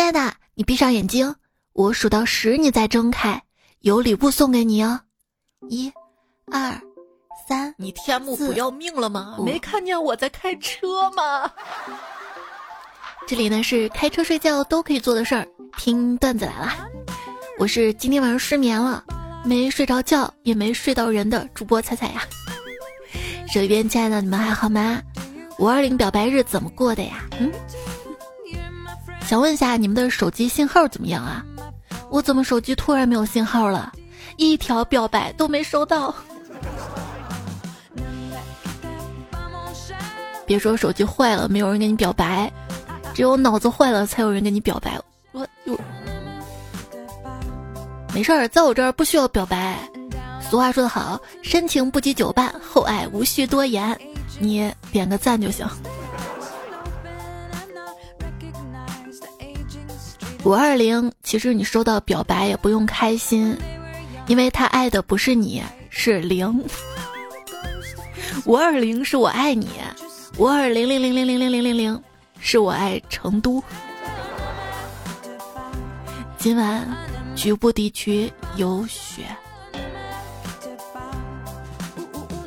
亲爱的，你闭上眼睛，我数到十，你再睁开，有礼物送给你哦。一、二、三，你天幕不要命了吗？没看见我在开车吗？这里呢是开车睡觉都可以做的事儿，听段子来了。我是今天晚上失眠了，没睡着觉，也没睡到人的主播彩彩呀。手边亲爱的你们还好吗？五二零表白日怎么过的呀？嗯，想问一下你们的手机信号怎么样啊？我怎么手机突然没有信号了？一条表白都没收到。别说手机坏了，没有人给你表白。只有脑子坏了，才有人跟你表白。我有，没事儿，在我这儿不需要表白。俗话说得好，深情不及久伴，厚爱无需多言。你点个赞就行。五二零，其实你收到表白也不用开心，因为他爱的不是你，是零。五二零是我爱你，五二零零零零零零零零零。是我爱成都。今晚局部地区有雪。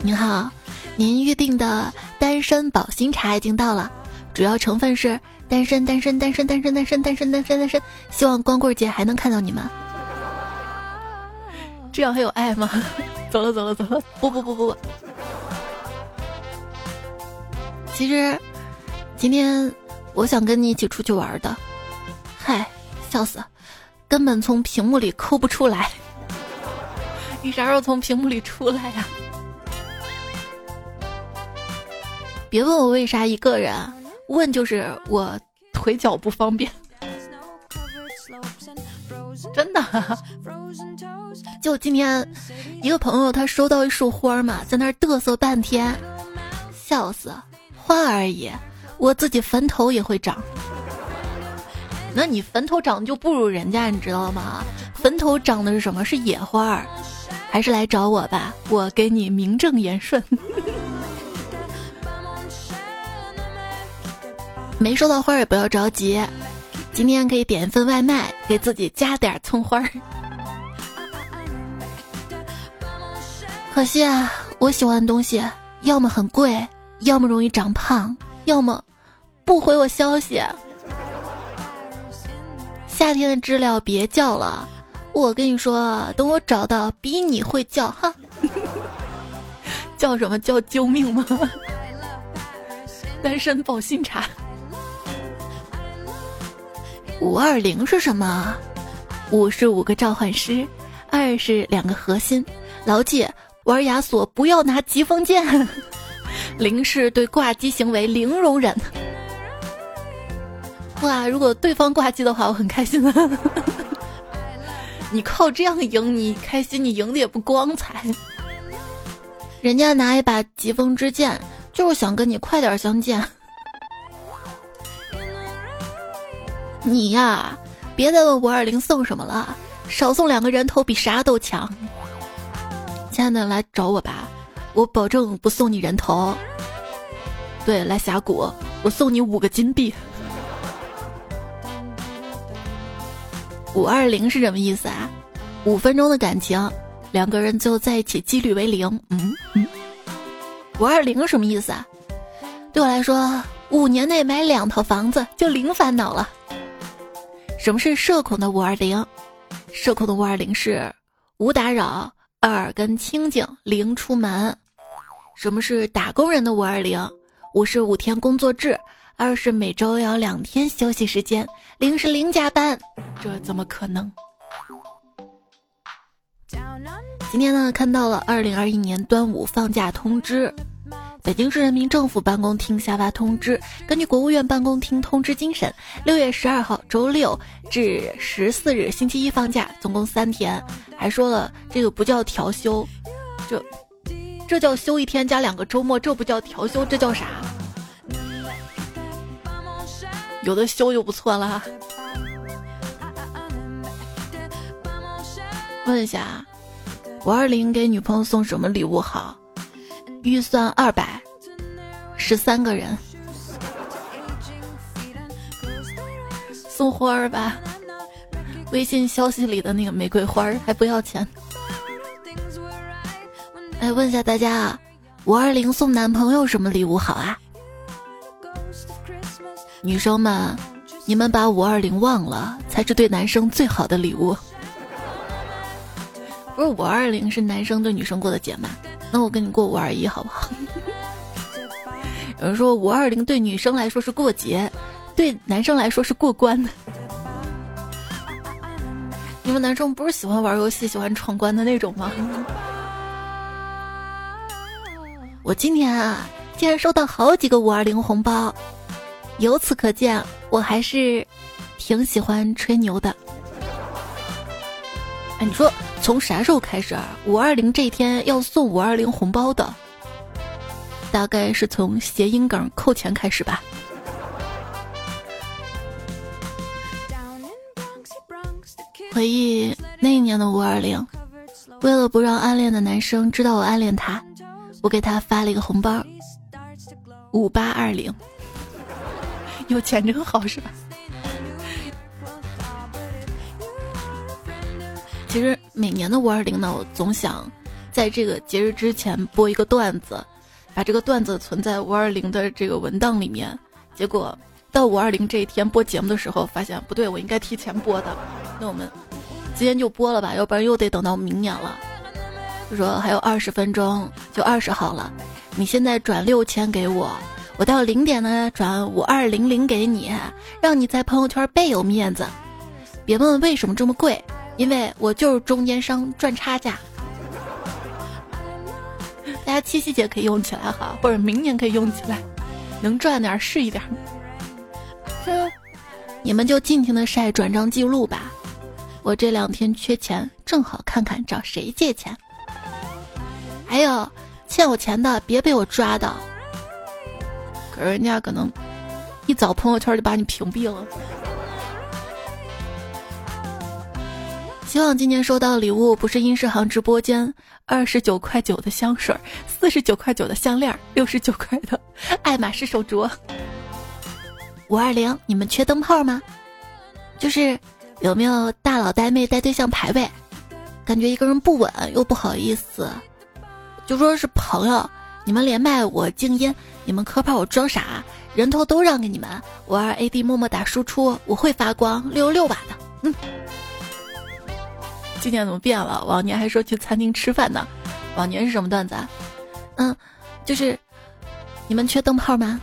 您好，您预定的单身保心茶已经到了，主要成分是单身单身单身单身单身单身单身单身。希望光棍节还能看到你们。这样还有爱吗？走了走了走了。不不不不不。其实今天。我想跟你一起出去玩的，嗨，笑死，根本从屏幕里抠不出来。你啥时候从屏幕里出来呀？别问我为啥一个人，问就是我腿脚不方便。真的，就今天一个朋友他收到一束花嘛，在那儿嘚瑟半天，笑死，花而已。我自己坟头也会长，那你坟头长就不如人家，你知道吗？坟头长的是什么？是野花儿，还是来找我吧，我给你名正言顺。没收到花也不要着急，今天可以点一份外卖，给自己加点葱花儿。可惜啊，我喜欢的东西要么很贵，要么容易长胖。要么不回我消息。夏天的知了别叫了，我跟你说，等我找到比你会叫哈，叫什么叫救命吗？单身保心茶。五二零是什么？五是五个召唤师，二是两个核心。牢记，玩亚索不要拿疾风剑。零是对挂机行为零容忍。哇，如果对方挂机的话，我很开心的。你靠这样赢，你开心，你赢的也不光彩。人家拿一把疾风之剑，就是想跟你快点相见。你呀，别再问五二零送什么了，少送两个人头比啥都强。亲爱的，来找我吧。我保证不送你人头。对，来峡谷，我送你五个金币。五二零是什么意思啊？五分钟的感情，两个人最后在一起几率为零。嗯嗯。五二零什么意思啊？对我来说，五年内买两套房子就零烦恼了。什么是社恐的五二零？社恐的五二零是无打扰，耳根清净，零出门。什么是打工人的五二零？五是五天工作制，二是每周要两天休息时间，零是零加班，这怎么可能？今天呢，看到了二零二一年端午放假通知，北京市人民政府办公厅下发通知，根据国务院办公厅通知精神，六月十二号周六至十四日星期一放假，总共三天，还说了这个不叫调休，这。这叫休一天加两个周末，这不叫调休，这叫啥？有的休就不错了。问一下，五二零给女朋友送什么礼物好？预算二百，十三个人。送花儿吧，微信消息里的那个玫瑰花儿还不要钱。哎，问一下大家啊，五二零送男朋友什么礼物好啊？女生们，你们把五二零忘了，才是对男生最好的礼物。不是五二零是男生对女生过的节吗？那我跟你过五二一好不好？有人说五二零对女生来说是过节，对男生来说是过关的。你们男生不是喜欢玩游戏、喜欢闯关的那种吗？我今天啊，竟然收到好几个五二零红包，由此可见，我还是挺喜欢吹牛的。你说。从啥时候开始啊，五二零这一天要送五二零红包的？大概是从谐音梗扣钱开始吧。回忆那一年的五二零，为了不让暗恋的男生知道我暗恋他，我给他发了一个红包，五八二零。有钱真好，是吧？其实每年的五二零呢，我总想在这个节日之前播一个段子，把这个段子存在五二零的这个文档里面。结果到五二零这一天播节目的时候，发现不对，我应该提前播的。那我们今天就播了吧，要不然又得等到明年了。就说还有二十分钟就二十号了，你现在转六千给我，我到零点呢转五二零零给你，让你在朋友圈倍有面子。别问为什么这么贵。因为我就是中间商赚差价，大家七夕节可以用起来哈，或者明年可以用起来，能赚点是一点。你们就尽情的晒转账记录吧，我这两天缺钱，正好看看找谁借钱。还有欠我钱的，别被我抓到。可是人家可能一早朋友圈就把你屏蔽了。希望今年收到的礼物不是英世行直播间二十九块九的香水，四十九块九的项链，六十九块的爱马仕手镯。五二零，你们缺灯泡吗？就是有没有大佬带妹带对象排位？感觉一个人不稳又不好意思，就说是朋友，你们连麦我静音，你们磕炮我装傻，人头都让给你们。五二 AD 默默打输出，我会发光，六六把的，嗯。今年怎么变了？往年还说去餐厅吃饭呢，往年是什么段子啊？嗯，就是你们缺灯泡吗？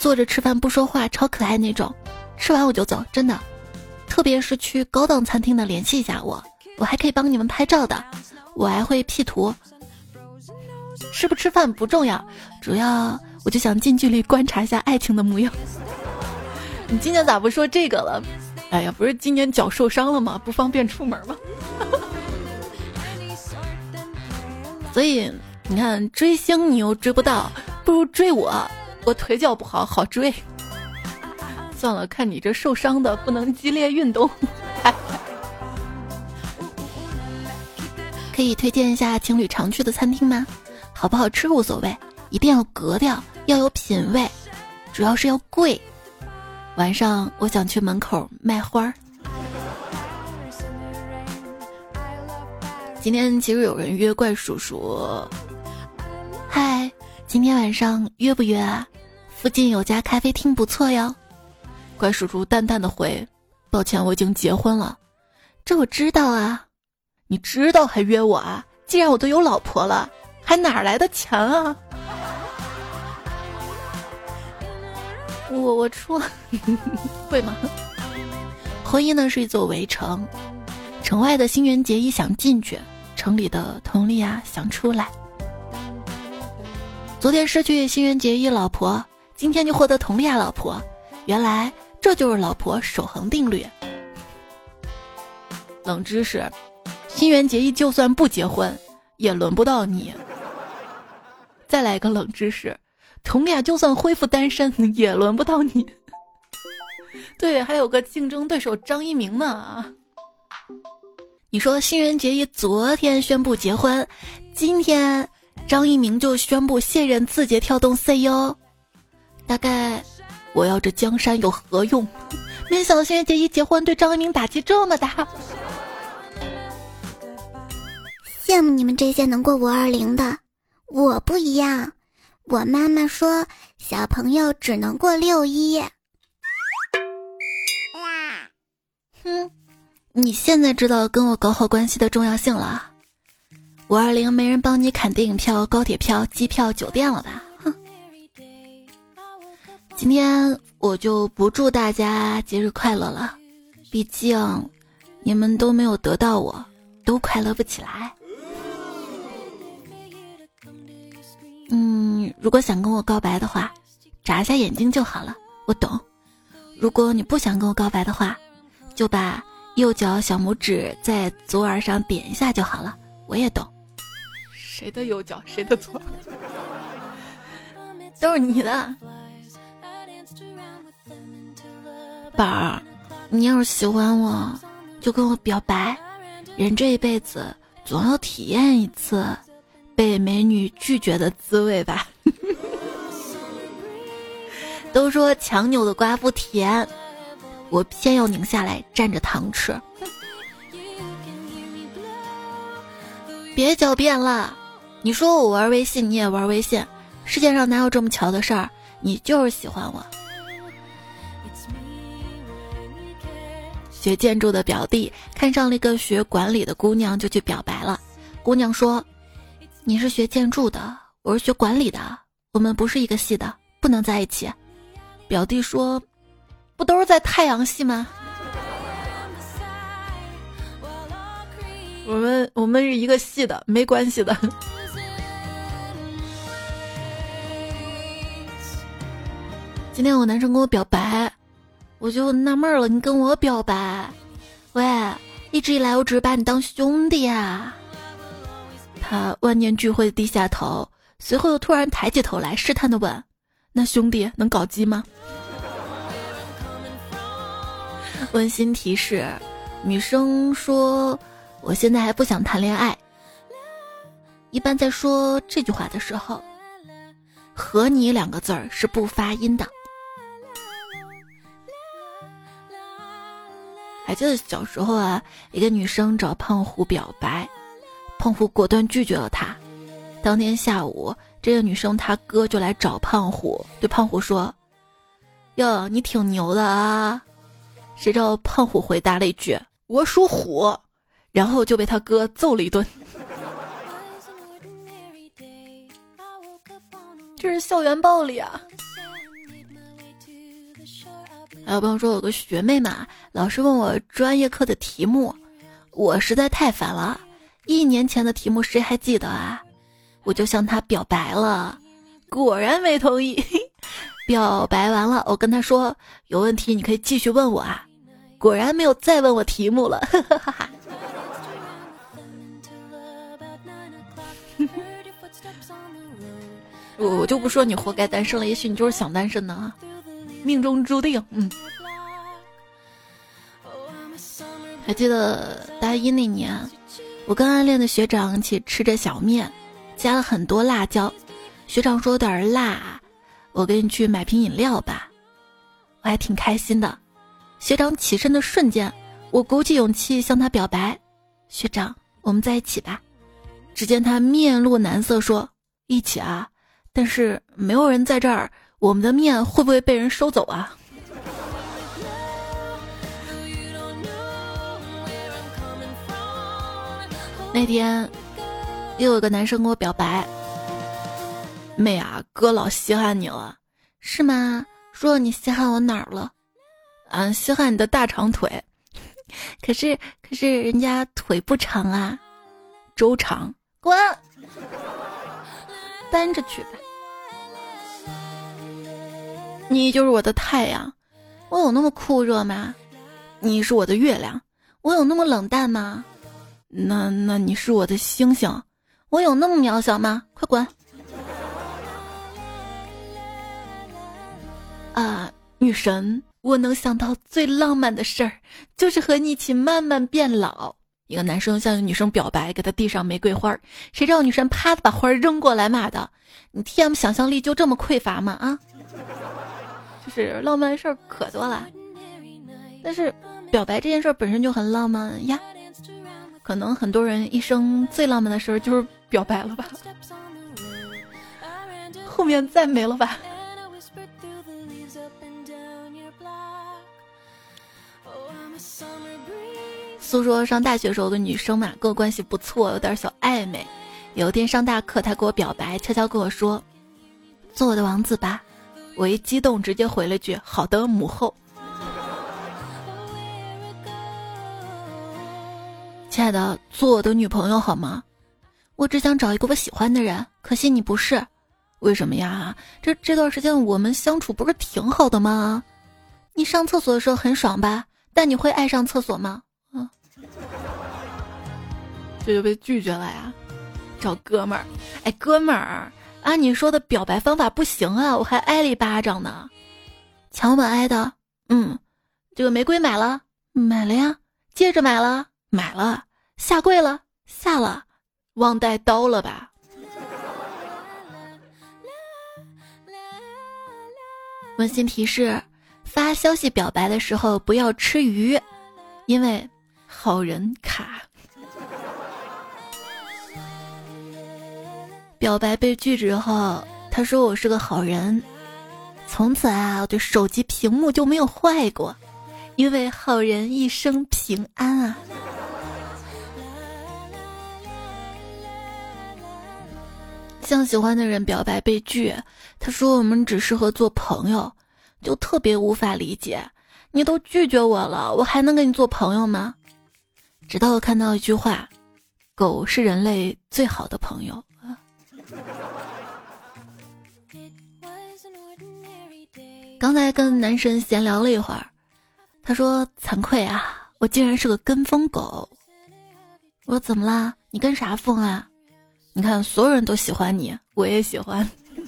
坐着吃饭不说话，超可爱那种，吃完我就走，真的。特别是去高档餐厅的，联系一下我，我还可以帮你们拍照的，我还会 P 图。吃不吃饭不重要，主要我就想近距离观察一下爱情的模样。你今年咋不说这个了？哎呀，不是今年脚受伤了吗？不方便出门吗？所以你看，追星你又追不到，不如追我，我腿脚不好，好追。算了，看你这受伤的，不能激烈运动。可以推荐一下情侣常去的餐厅吗？好不好吃无所谓，一定要格调，要有品味，主要是要贵。晚上我想去门口卖花儿。今天其实有人约怪叔叔，嗨，今天晚上约不约啊？附近有家咖啡厅不错哟。怪叔叔淡淡的回：“抱歉，我已经结婚了。”这我知道啊，你知道还约我啊？既然我都有老婆了，还哪来的钱啊？我我出 会吗？婚姻呢是一座围城，城外的新垣结衣想进去，城里的佟丽娅想出来。昨天失去新垣结衣老婆，今天就获得佟丽娅老婆，原来这就是老婆守恒定律。冷知识：新垣结衣就算不结婚，也轮不到你。再来一个冷知识。佟丽娅就算恢复单身，也轮不到你。对，还有个竞争对手张一鸣呢。你说新人结衣昨天宣布结婚，今天张一鸣就宣布卸任字节跳动 CEO。大概我要这江山有何用？没想到星月姐一结婚，对张一鸣打击这么大。羡慕你们这些能过五二零的，我不一样。我妈妈说，小朋友只能过六一。哼，你现在知道跟我搞好关系的重要性了。五二零没人帮你砍电影票、高铁票、机票、酒店了吧？哼。今天我就不祝大家节日快乐了，毕竟你们都没有得到我，都快乐不起来。嗯，如果想跟我告白的话，眨一下眼睛就好了，我懂。如果你不想跟我告白的话，就把右脚小拇指在左耳上点一下就好了，我也懂。谁的右脚，谁的左？都是你的，宝儿。你要是喜欢我，就跟我表白。人这一辈子总要体验一次。被美女拒绝的滋味吧。都说强扭的瓜不甜，我偏要拧下来蘸着糖吃。别狡辩了，你说我玩微信，你也玩微信，世界上哪有这么巧的事儿？你就是喜欢我。学建筑的表弟看上了一个学管理的姑娘，就去表白了。姑娘说。你是学建筑的，我是学管理的，我们不是一个系的，不能在一起。表弟说：“不都是在太阳系吗？”我们我们是一个系的，没关系的。今天我男生跟我表白，我就纳闷了，你跟我表白？喂，一直以来我只是把你当兄弟啊。他万念俱灰的低下头，随后又突然抬起头来，试探的问：“那兄弟能搞基吗？”温馨提示：女生说：“我现在还不想谈恋爱。”一般在说这句话的时候，“和你”两个字儿是不发音的。还记得小时候啊，一个女生找胖虎表白。胖虎果断拒绝了她。当天下午，这个女生她哥就来找胖虎，对胖虎说：“哟，你挺牛的啊！”谁知道胖虎回答了一句：“我属虎。”然后就被他哥揍了一顿。这是校园暴力啊！还有朋友说，有个学妹嘛，老师问我专业课的题目，我实在太烦了。一年前的题目谁还记得啊？我就向他表白了，果然没同意。表白完了，我跟他说有问题你可以继续问我啊。果然没有再问我题目了。哈哈哈哈我我就不说你活该单身了，也许你就是想单身呢，命中注定。嗯。还记得大一那年。我跟暗恋的学长一起吃着小面，加了很多辣椒。学长说有点辣，我给你去买瓶饮料吧。我还挺开心的。学长起身的瞬间，我鼓起勇气向他表白：“学长，我们在一起吧。”只见他面露难色，说：“一起啊，但是没有人在这儿，我们的面会不会被人收走啊？” 那天，又有个男生跟我表白：“妹啊，哥老稀罕你了，是吗？说你稀罕我哪儿了？嗯，稀罕你的大长腿。可是，可是人家腿不长啊，周长。滚，搬着去吧。你就是我的太阳，我有那么酷热吗？你是我的月亮，我有那么冷淡吗？”那那你是我的星星，我有那么渺小吗？快滚！啊，女神，我能想到最浪漫的事儿，就是和你一起慢慢变老。一个男生向一个女生表白，给她递上玫瑰花，谁知道女生啪的把花扔过来，骂道：“你 T M 想象力就这么匮乏吗？啊！”就是浪漫事儿可多了。但是表白这件事本身就很浪漫呀。可能很多人一生最浪漫的事儿就是表白了吧，后面再没了吧。诉说上大学时候的女生嘛，跟我关系不错，有点小暧昧。有一天上大课，她给我表白，悄悄跟我说：“做我的王子吧。”我一激动，直接回了句：“好的，母后。”亲爱的，做我的女朋友好吗？我只想找一个我喜欢的人，可惜你不是，为什么呀？这这段时间我们相处不是挺好的吗？你上厕所的时候很爽吧？但你会爱上厕所吗？这就被拒绝了呀。找哥们儿，哎，哥们儿，按你说的表白方法不行啊，我还挨了一巴掌呢。强吻挨的，嗯，这个玫瑰买了，买了呀，戒指买了。买了，下跪了，下了，忘带刀了吧？温馨提示：发消息表白的时候不要吃鱼，因为好人卡。表白被拒之后，他说我是个好人，从此啊，我的手机屏幕就没有坏过，因为好人一生平安啊。向喜欢的人表白被拒，他说我们只适合做朋友，就特别无法理解。你都拒绝我了，我还能跟你做朋友吗？直到我看到一句话：狗是人类最好的朋友。刚才跟男神闲聊了一会儿，他说惭愧啊，我竟然是个跟风狗。我说怎么啦？你跟啥风啊？你看，所有人都喜欢你，我也喜欢。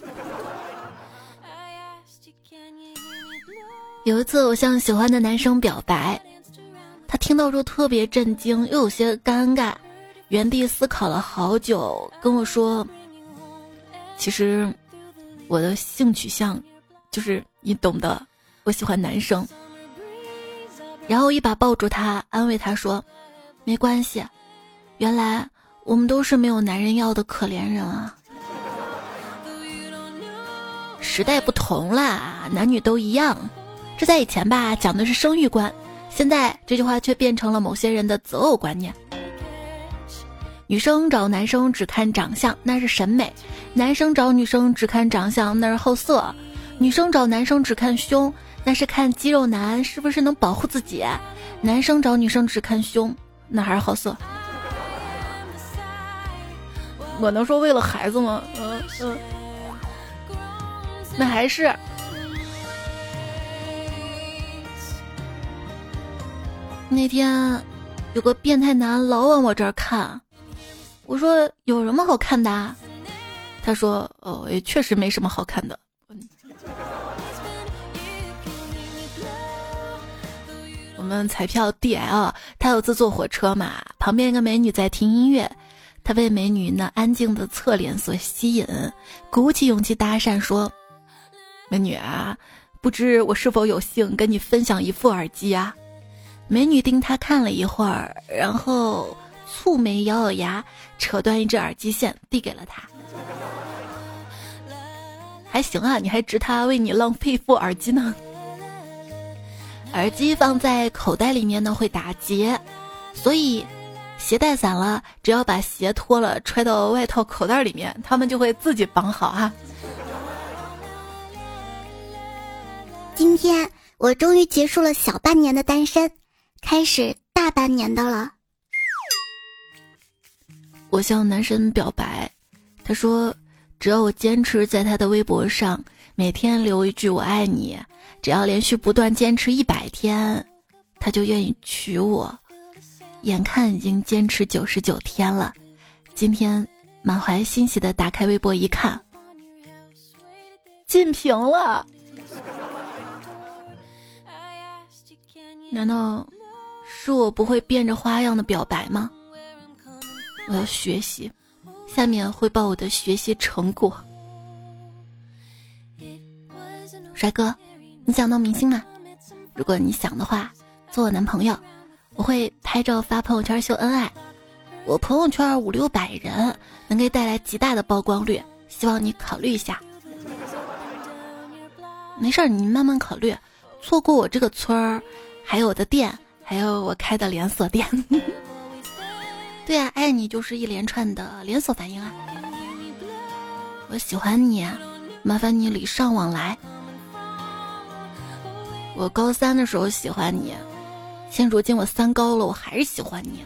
有一次，我向喜欢的男生表白，听到之后特别震惊，又有些尴尬，原地思考了好久，跟我说：“其实我的性取向就是你懂的，我喜欢男生。”然后一把抱住他，安慰他说：“没关系，原来。”我们都是没有男人要的可怜人啊！时代不同啦，男女都一样。这在以前吧，讲的是生育观，现在这句话却变成了某些人的择偶观念。女生找男生只看长相，那是审美；男生找女生只看长相，那是好色；女生找男生只看胸，那是看肌肉男是不是能保护自己；男生找女生只看胸，那还是好色。我能说为了孩子吗？嗯嗯，那还是那天有个变态男老往我这儿看，我说有什么好看的？他说哦，也确实没什么好看的。我们彩票 D L，他有次坐火车嘛，旁边一个美女在听音乐。他被美女那安静的侧脸所吸引，鼓起勇气搭讪说：“美女啊，不知我是否有幸跟你分享一副耳机啊？”美女盯他看了一会儿，然后蹙眉咬咬牙，扯断一只耳机线递给了他。还行啊，你还值他为你浪费一副耳机呢。耳机放在口袋里面呢会打结，所以。鞋带散了，只要把鞋脱了揣到外套口袋里面，他们就会自己绑好哈。今天我终于结束了小半年的单身，开始大半年的了。我向男神表白，他说只要我坚持在他的微博上每天留一句我爱你，只要连续不断坚持一百天，他就愿意娶我。眼看已经坚持九十九天了，今天满怀欣喜的打开微博一看，进屏了。难道是我不会变着花样的表白吗？我要学习，下面汇报我的学习成果。帅哥，你想当明星吗？如果你想的话。做我男朋友，我会拍照发朋友圈秀恩爱。我朋友圈五六百人，能给带来极大的曝光率，希望你考虑一下。没事儿，你慢慢考虑。错过我这个村儿，还有我的店，还有我开的连锁店。对啊，爱你就是一连串的连锁反应啊！我喜欢你，麻烦你礼尚往来。我高三的时候喜欢你，现如今我三高了，我还是喜欢你。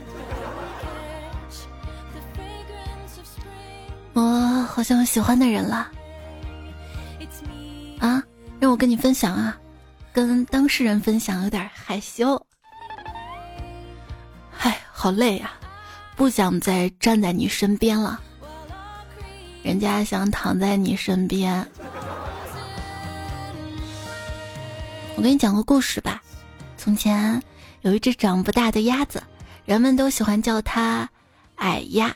我好像有喜欢的人了。啊，让我跟你分享啊，跟当事人分享有点害羞。好累呀。不想再站在你身边了，人家想躺在你身边。我给你讲个故事吧。从前有一只长不大的鸭子，人们都喜欢叫它矮鸭。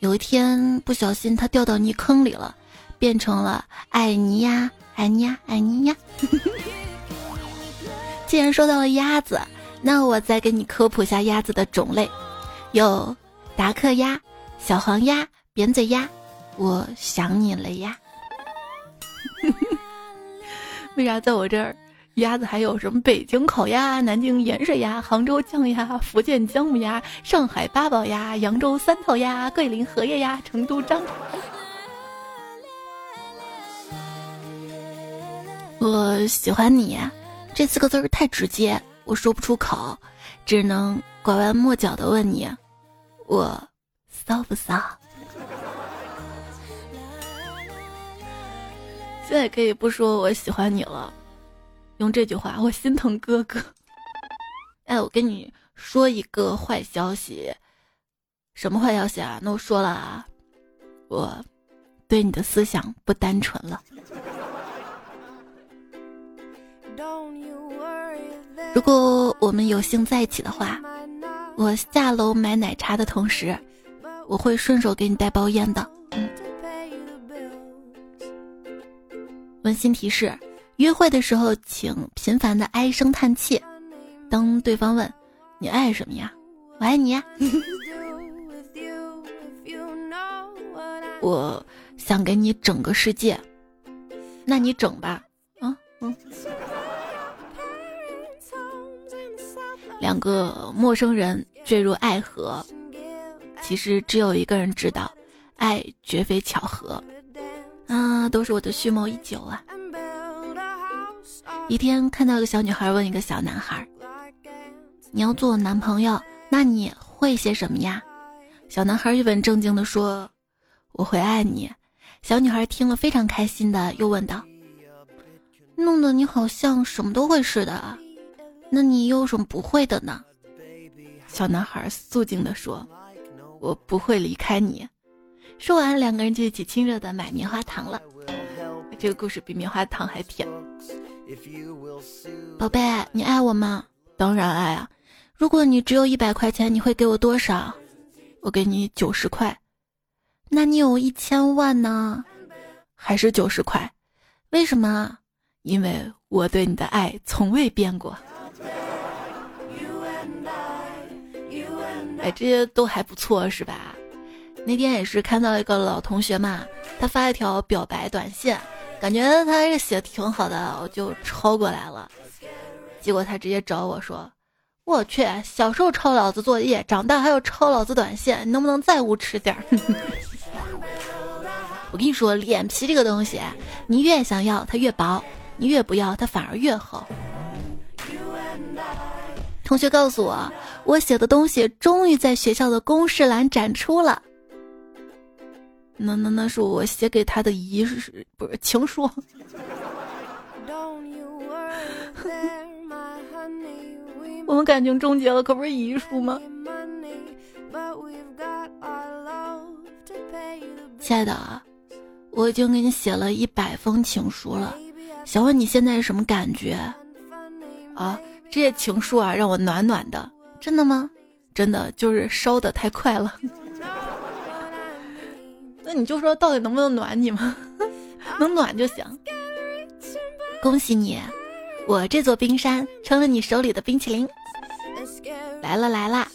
有一天不小心，它掉到泥坑里了，变成了矮泥鸭，矮泥鸭，矮泥鸭。既然说到了鸭子，那我再给你科普一下鸭子的种类，有。达克鸭、小黄鸭、扁嘴鸭，我想你了呀！为啥在我这儿，鸭子还有什么北京烤鸭、南京盐水鸭、杭州酱鸭、福建姜母鸭、上海八宝鸭、扬州三套鸭、桂林荷叶鸭、成都张我喜欢你，这四个字儿太直接，我说不出口，只能拐弯抹角的问你。我骚不骚？现在可以不说我喜欢你了，用这句话，我心疼哥哥。哎，我跟你说一个坏消息，什么坏消息啊？那我说了啊，我对你的思想不单纯了。如果我们有幸在一起的话。我下楼买奶茶的同时，我会顺手给你带包烟的。温馨提示：约会的时候请频繁的唉声叹气。当对方问你爱什么呀？我爱你呀。我想给你整个世界，那你整吧。嗯嗯。两个陌生人坠入爱河，其实只有一个人知道，爱绝非巧合。啊，都是我的蓄谋已久啊！一天看到一个小女孩问一个小男孩：“你要做我男朋友，那你会些什么呀？”小男孩一本正经地说：“我会爱你。”小女孩听了非常开心的，又问道：“弄得你好像什么都会似的啊。”那你有什么不会的呢？小男孩肃静地说：“我不会离开你。”说完，两个人就一起亲热的买棉花糖了。这个故事比棉花糖还甜。宝贝，你爱我吗？当然爱啊！如果你只有一百块钱，你会给我多少？我给你九十块。那你有一千万呢？还是九十块？为什么？因为我对你的爱从未变过。哎，这些都还不错，是吧？那天也是看到一个老同学嘛，他发一条表白短信，感觉他这写的挺好的，我就抄过来了。结果他直接找我说：“我去，小时候抄老子作业，长大还要抄老子短信，你能不能再无耻点儿？” 我跟你说，脸皮这个东西，你越想要它越薄，你越不要它反而越厚。同学告诉我，我写的东西终于在学校的公示栏展出了。那那那是我写给他的遗书，不是情书。我们感情终结了，可不是遗书吗？亲爱的，我已经给你写了一百封情书了，想问你现在是什么感觉？啊？这些情书啊，让我暖暖的，真的吗？真的就是烧的太快了。那你就说到底能不能暖你吗？能暖就行。恭喜你，我这座冰山成了你手里的冰淇淋。来了来了！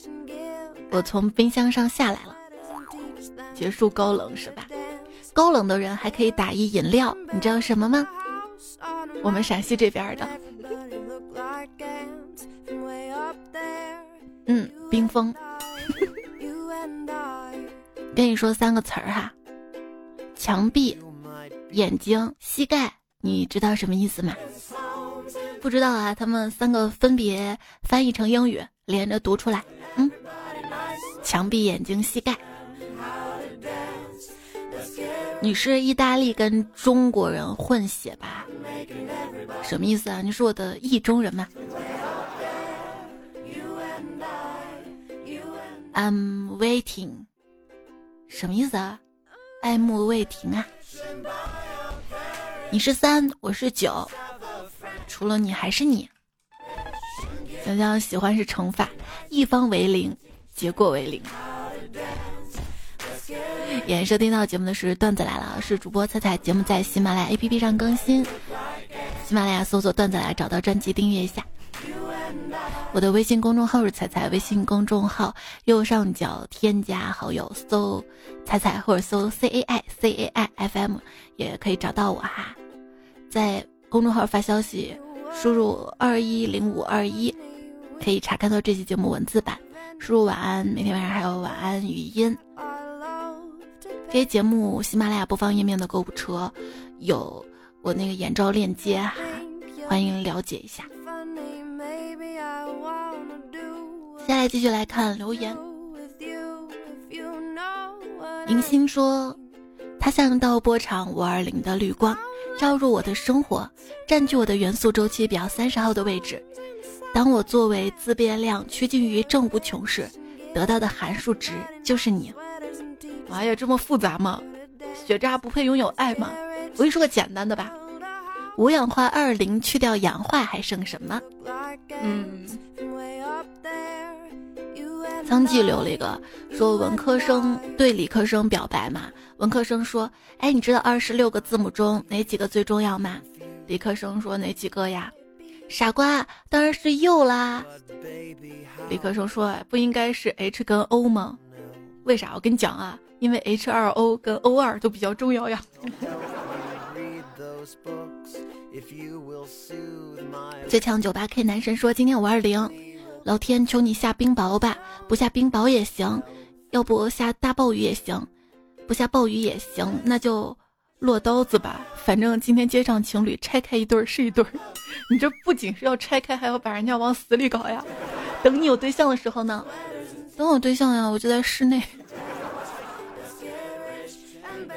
我从冰箱上下来了，结束高冷是吧？高冷的人还可以打一饮料，你知道什么吗？我们陕西这边的，嗯，冰封。跟你说三个词儿哈，墙壁、眼睛、膝盖，你知道什么意思吗？不知道啊，他们三个分别翻译成英语，连着读出来。嗯，墙壁、眼睛、膝盖。你是意大利跟中国人混血吧？什么意思啊？你是我的意中人吗？I'm waiting。什么意思啊？爱慕未停啊！你是三，我是九，除了你还是你。想想喜欢是乘法，一方为零，结果为零。演收听到节目的是段子来了，是主播彩彩，节目在喜马拉雅 APP 上更新，喜马拉雅搜索段子来找到专辑订阅一下。我的微信公众号是彩彩，微信公众号右上角添加好友，搜彩彩或者搜 C A I C A I F M 也可以找到我哈。在公众号发消息，输入二一零五二一，可以查看到这期节目文字版。输入晚安，每天晚上还有晚安语音。这些节目喜马拉雅播放页面的购物车有我那个眼罩链接哈，欢迎了解一下。接下来继续来看留言。迎新说，他像到波场五二零的绿光，照入我的生活，占据我的元素周期表三十号的位置。当我作为自变量趋近于正无穷时，得到的函数值就是你。妈呀，这么复杂吗？学渣不配拥有爱吗？我跟你说个简单的吧，五氧化二磷去掉氧化还剩什么？嗯。仓记留了一个，说文科生对理科生表白嘛。文科生说：“哎，你知道二十六个字母中哪几个最重要吗？”理科生说：“哪几个呀？”傻瓜，当然是又啦。理科生说：“不应该是 H 跟 O 吗？为啥？我跟你讲啊，因为 H 二 O 跟 O 二都比较重要呀。”最强九八 K 男神说：“今天五二零。”老天，求你下冰雹吧！不下冰雹也行，要不下大暴雨也行，不下暴雨也行，那就落刀子吧。反正今天街上情侣拆开一对是一对儿，你这不仅是要拆开，还要把人家往死里搞呀！等你有对象的时候呢？等我对象呀，我就在室内。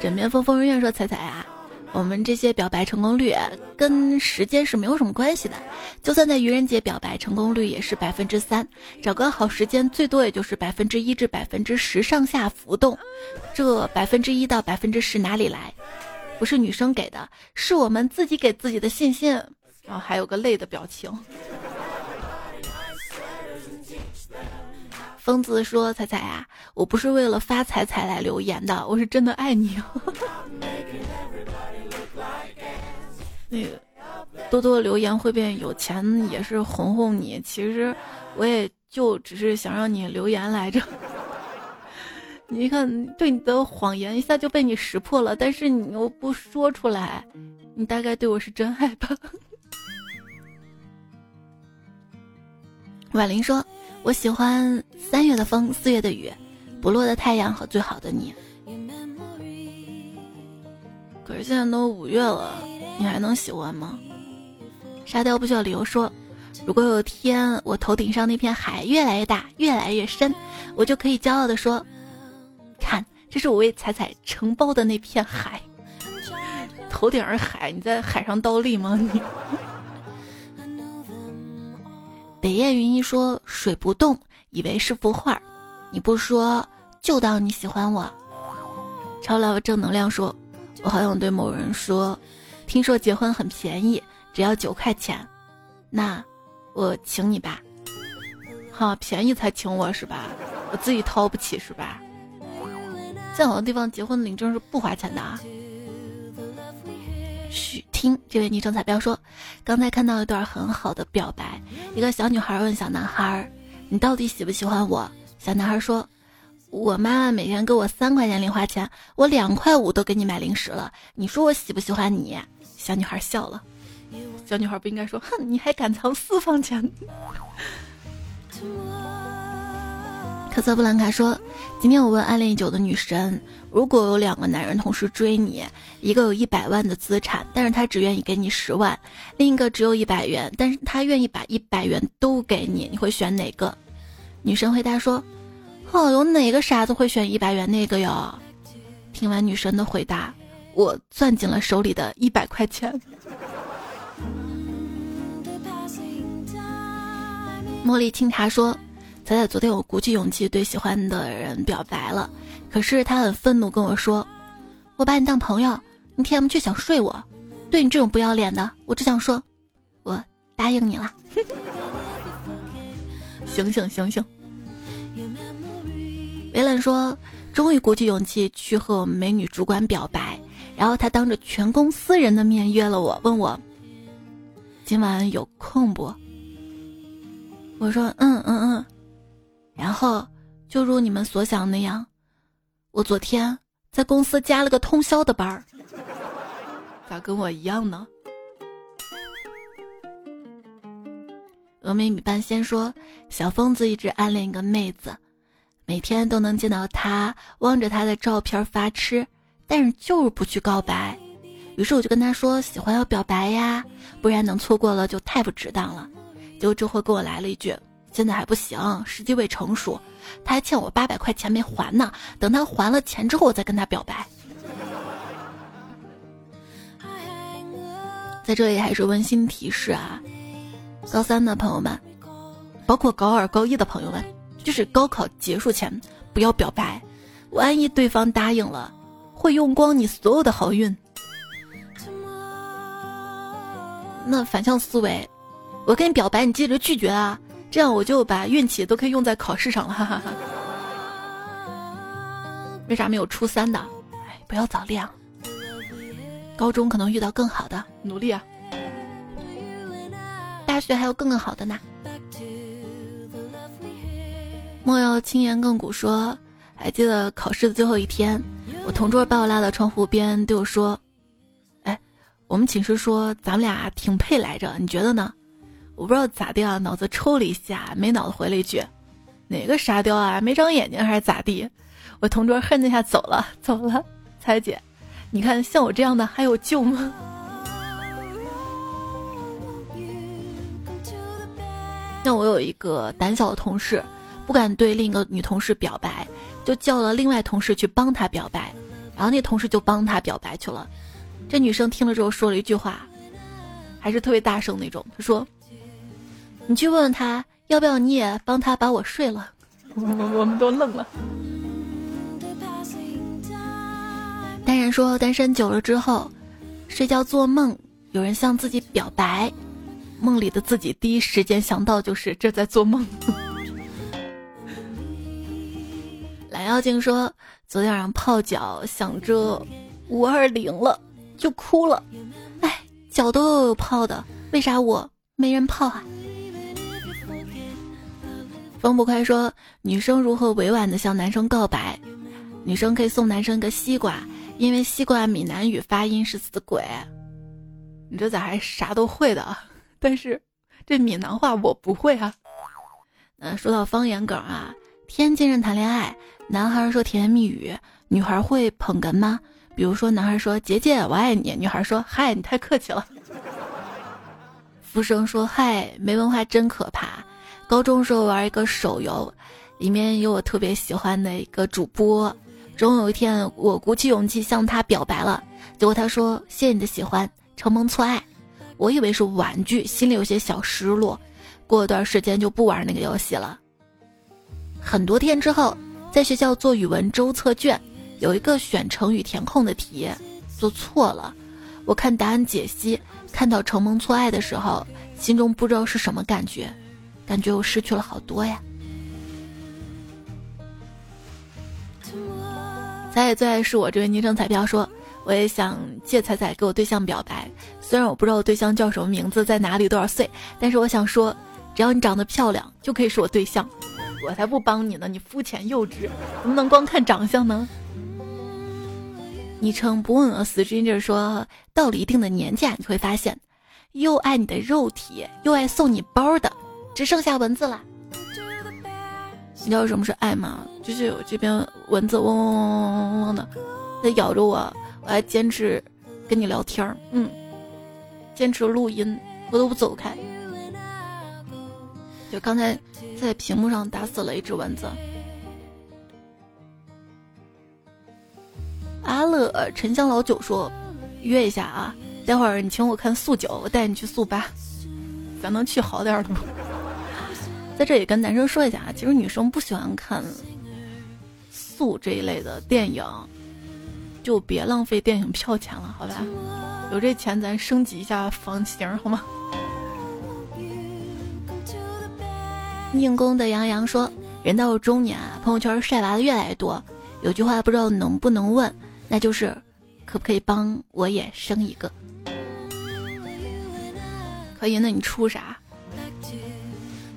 枕边风风人愿说彩彩啊。我们这些表白成功率跟时间是没有什么关系的，就算在愚人节表白，成功率也是百分之三。找个好时间，最多也就是百分之一至百分之十上下浮动。这百分之一到百分之十哪里来？不是女生给的，是我们自己给自己的信心。然后还有个泪的表情。疯子说：“彩彩啊，我不是为了发财才来留言的，我是真的爱你。” 那个多多留言会变有钱，也是哄哄你。其实我也就只是想让你留言来着。你看，对你的谎言一下就被你识破了，但是你又不说出来，你大概对我是真爱吧？婉玲说：“我喜欢三月的风，四月的雨，不落的太阳和最好的你。”可是现在都五月了。你还能喜欢吗？沙雕不需要理由说，如果有一天我头顶上那片海越来越大、越来越深，我就可以骄傲的说：“看，这是我为彩彩承包的那片海。”头顶是海，你在海上倒立吗？你？北雁云一说水不动，以为是幅画，你不说就当你喜欢我。超老正能量说，我好想对某人说。听说结婚很便宜，只要九块钱，那我请你吧。好，便宜才请我是吧？我自己掏不起是吧？在好多地方结婚领证是不花钱的啊。许听这位昵称彩标说，刚才看到一段很好的表白，一个小女孩问小男孩：“你到底喜不喜欢我？”小男孩说：“我妈妈每天给我三块钱零花钱，我两块五都给你买零食了。你说我喜不喜欢你？”小女孩笑了。小女孩不应该说：“哼，你还敢藏私房钱？” 可泽布兰卡说：“今天我问暗恋已久的女神，如果有两个男人同时追你，一个有一百万的资产，但是他只愿意给你十万；另一个只有一百元，但是他愿意把一百元都给你，你会选哪个？”女神回答说：“哦，有哪个傻子会选一百元那个哟？”听完女神的回答，我攥紧了手里的一百块钱。茉莉清茶说。彩彩昨天我鼓起勇气对喜欢的人表白了，可是他很愤怒跟我说：“我把你当朋友，你 TM 却想睡我。对你这种不要脸的，我只想说，我答应你了。醒醒醒醒！”维冷说：“终于鼓起勇气去和我们美女主管表白，然后他当着全公司人的面约了我，问我今晚有空不？我说：嗯嗯嗯。”然后，就如你们所想那样，我昨天在公司加了个通宵的班儿。咋跟我一样呢？峨眉米半仙说，小疯子一直暗恋一个妹子，每天都能见到她，望着她的照片发痴，但是就是不去告白。于是我就跟他说，喜欢要表白呀，不然能错过了就太不值当了。结果这货跟我来了一句。现在还不行，时机未成熟。他还欠我八百块钱没还呢，等他还了钱之后，我再跟他表白。在这里还是温馨提示啊，高三的朋友们，包括高二、高一的朋友们，就是高考结束前不要表白，万一对方答应了，会用光你所有的好运。那反向思维，我跟你表白，你记着拒绝啊。这样我就把运气都可以用在考试上了，哈哈哈。为啥没有初三的？哎，不要早恋，高中可能遇到更好的，努力啊！大学还有更更好的呢。莫要轻言亘古说，还记得考试的最后一天，我同桌把我拉到窗户边对我说：“哎，我们寝室说咱们俩挺配来着，你觉得呢？”我不知道咋的啊，脑子抽了一下，没脑子回了一句：“哪个沙雕啊，没长眼睛还是咋地？”我同桌哼了一下走了，走了。彩姐，你看像我这样的还有救吗？像我有一个胆小的同事，不敢对另一个女同事表白，就叫了另外同事去帮他表白，然后那同事就帮他表白去了。这女生听了之后说了一句话，还是特别大声那种，她说。你去问问他，要不要你也帮他把我睡了？我我们都愣了。单人说，单身久了之后，睡觉做梦，有人向自己表白，梦里的自己第一时间想到就是这在做梦。蓝妖精说，昨天晚上泡脚，想着五二零了，就哭了。哎，脚都有泡的，为啥我没人泡啊？风不快说：“女生如何委婉的向男生告白？女生可以送男生一个西瓜，因为西瓜闽南语发音是死鬼。你这咋还啥都会的？但是这闽南话我不会啊。那说到方言梗啊，天津人谈恋爱，男孩说甜言蜜语，女孩会捧哏吗？比如说男孩说姐姐我爱你，女孩说嗨你太客气了。福生说嗨没文化真可怕。”高中时候玩一个手游，里面有我特别喜欢的一个主播。终有一天，我鼓起勇气向他表白了，结果他说：“谢谢你的喜欢，承蒙错爱。”我以为是玩具，心里有些小失落。过段时间就不玩那个游戏了。很多天之后，在学校做语文周测卷，有一个选成语填空的题做错了。我看答案解析，看到承蒙错爱的时候，心中不知道是什么感觉。感觉我失去了好多呀！彩彩最爱是我这位昵称彩票说，我也想借彩彩给我对象表白。虽然我不知道我对象叫什么名字，在哪里，多少岁，但是我想说，只要你长得漂亮，就可以是我对象。我才不帮你呢，你肤浅幼稚，怎么能光看长相呢？昵称不问我死之音就是说，到了一定的年纪，你会发现，又爱你的肉体，又爱送你包的，只剩下蚊子了。你知道什么是爱吗？就是我这边蚊子嗡嗡嗡嗡嗡嗡的，它咬着我，我还坚持跟你聊天儿，嗯，坚持录音，我都不走开。就刚才在屏幕上打死了一只蚊子。阿乐沉香老九说：“约一下啊，待会儿你请我看素九，我带你去素八，咱能去好点的吗？” 在这里跟男生说一下啊，其实女生不喜欢看素这一类的电影，就别浪费电影票钱了，好吧？有这钱咱升级一下房型好吗？宁宫的杨洋说：“人到中年啊，朋友圈晒娃的越来越多，有句话不知道能不能问。”那就是，可不可以帮我也生一个？可以，那你出啥？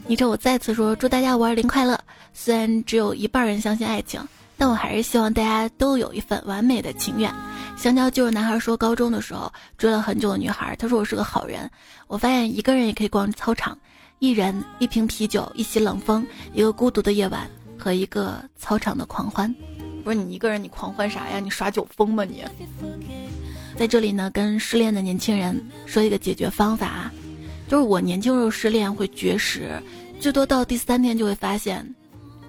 你这我再次说，祝大家五二零快乐。虽然只有一半人相信爱情，但我还是希望大家都有一份完美的情愿。香蕉就是男孩说，高中的时候追了很久的女孩，他说我是个好人。我发现一个人也可以逛操场，一人一瓶啤酒，一袭冷风，一个孤独的夜晚和一个操场的狂欢。不是你一个人，你狂欢啥呀？你耍酒疯吗你？在这里呢，跟失恋的年轻人说一个解决方法啊，就是我年轻时候失恋会绝食，最多到第三天就会发现，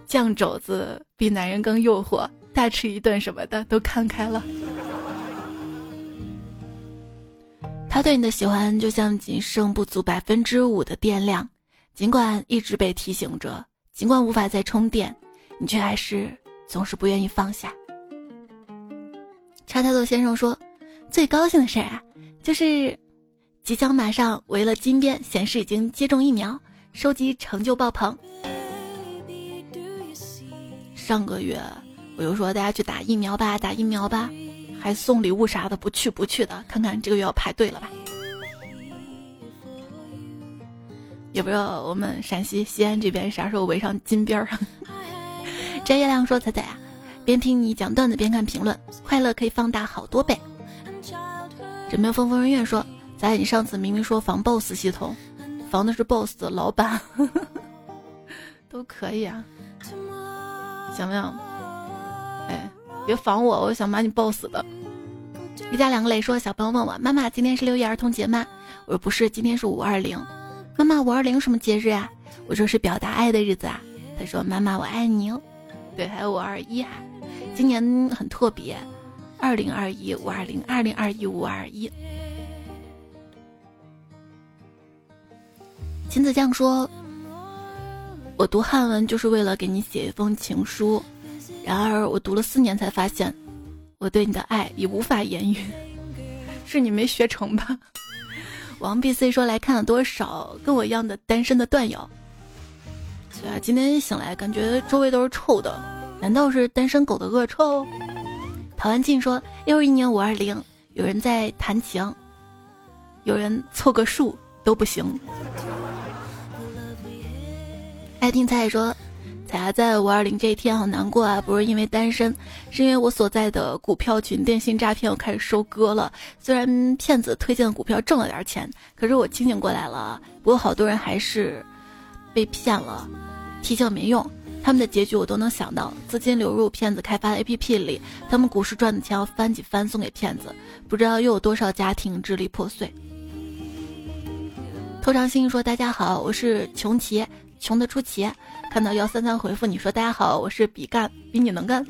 酱肘子比男人更诱惑，大吃一顿什么的都看开了。他对你的喜欢就像仅剩不足百分之五的电量，尽管一直被提醒着，尽管无法再充电，你却还是。总是不愿意放下。叉太座先生说：“最高兴的事儿啊，就是即将马上围了金边显示已经接种疫苗，收集成就爆棚。”上个月我又说大家去打疫苗吧，打疫苗吧，还送礼物啥的，不去不去的，看看这个月要排队了吧？也不知道我们陕西西安这边啥时候围上金边儿。摘月亮说：“彩彩啊，边听你讲段子边看评论，快乐可以放大好多倍。”枕边风风人愿说：“彩，你上次明明说防 BOSS 系统，防的是 BOSS 的老板，都可以啊，行不行？哎，别防我，我想把你 BOSS 的。”一家两个磊说：“小朋友问我妈妈，今天是六一儿童节吗？”我说：“不是，今天是五二零。”妈妈，五二零什么节日啊？我说是表达爱的日子啊。他说：“妈妈，我爱你哦。”对，还有五二一啊，今年很特别，二零二一五二零，二零二一五二一。秦子酱说：“我读汉文就是为了给你写一封情书，然而我读了四年才发现，我对你的爱已无法言语，是你没学成吧？”王 B C 说：“来看了多少跟我一样的单身的段友。”对啊，今天醒来感觉周围都是臭的，难道是单身狗的恶臭？陶安静说，又是一年五二零，有人在弹琴，有人凑个数都不行。爱听彩说，大家在五二零这一天好难过啊，不是因为单身，是因为我所在的股票群电信诈骗又开始收割了。虽然骗子推荐的股票挣了点钱，可是我清醒过来了，不过好多人还是被骗了。提醒没用，他们的结局我都能想到。资金流入骗子开发的 APP 里，他们股市赚的钱要翻几番送给骗子，不知道又有多少家庭支离破碎。偷尝星说：“大家好，我是穷奇，穷的出奇。”看到幺三三回复你说：“大家好，我是比干，比你能干。”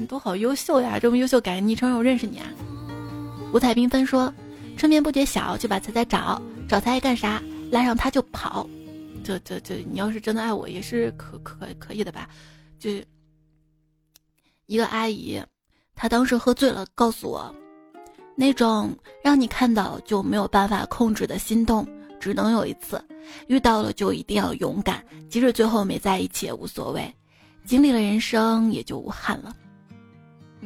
你都好优秀呀，这么优秀，改个昵称让我认识你啊。五彩缤纷说：“春眠不觉晓，就把彩彩找，找他爱干啥？拉上他就跑。”这这这，你要是真的爱我，也是可可可以的吧？就一个阿姨，她当时喝醉了，告诉我，那种让你看到就没有办法控制的心动，只能有一次，遇到了就一定要勇敢，即使最后没在一起也无所谓，经历了人生也就无憾了。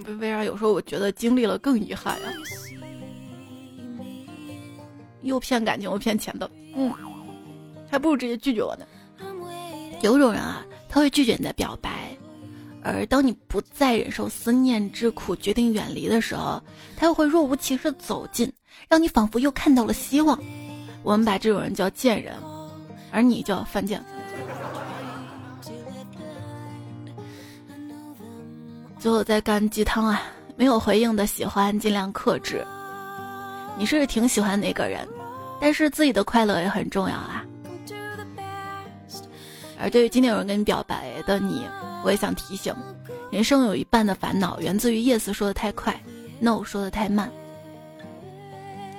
为为啥有时候我觉得经历了更遗憾呀？又骗感情又骗钱的，嗯。还不如直接拒绝我呢。有种人啊，他会拒绝你的表白，而当你不再忍受思念之苦，决定远离的时候，他又会若无其事走近，让你仿佛又看到了希望。我们把这种人叫贱人，而你叫犯贱。最后再干鸡汤啊！没有回应的喜欢尽量克制。你是挺喜欢那个人，但是自己的快乐也很重要啊。而对于今天有人跟你表白的你，我也想提醒：人生有一半的烦恼源自于 yes 说的太快，no 说的太慢。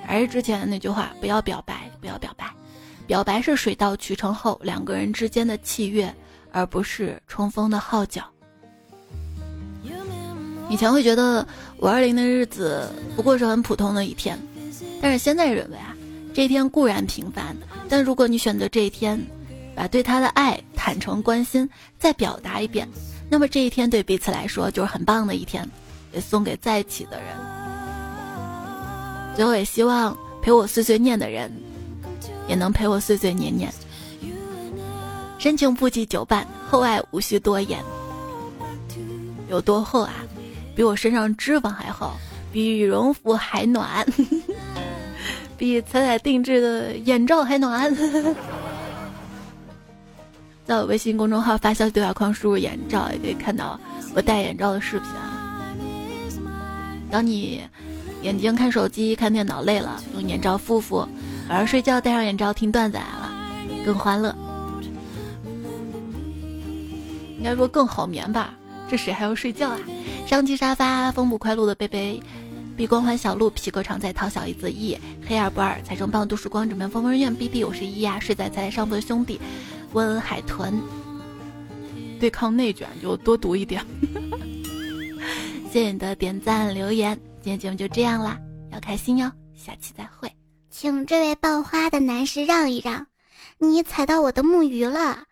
还是之前那句话，不要表白，不要表白。表白是水到渠成后两个人之间的契约，而不是冲锋的号角。以前会觉得五二零的日子不过是很普通的一天，但是现在认为啊，这一天固然平凡，但如果你选择这一天，把对他的爱、坦诚、关心再表达一遍，那么这一天对彼此来说就是很棒的一天，也送给在一起的人。最后也希望陪我碎碎念的人，也能陪我碎碎念念。深情不及久伴，厚爱无需多言。有多厚啊？比我身上脂肪还厚，比羽绒服还暖，比彩彩定制的眼罩还暖。在我微信公众号发消息对话框输入“眼罩”，也可以看到我戴眼罩的视频啊。当你眼睛看手机、看电脑累了，用眼罩敷敷；晚上睡觉戴上眼罩听段子来了，更欢乐。应该说更好眠吧？这谁还要睡觉啊？上期沙发，风不快路的贝贝，碧光环小鹿，皮革厂在淘小姨子 E，黑二不二，财神棒，度时光，枕边风风院 B B，我是一呀，睡在彩彩上铺的兄弟，温海豚，对抗内卷就多读一点。谢谢你的点赞留言，今天节目就这样啦，要开心哟，下期再会。请这位爆花的男士让一让，你踩到我的木鱼了。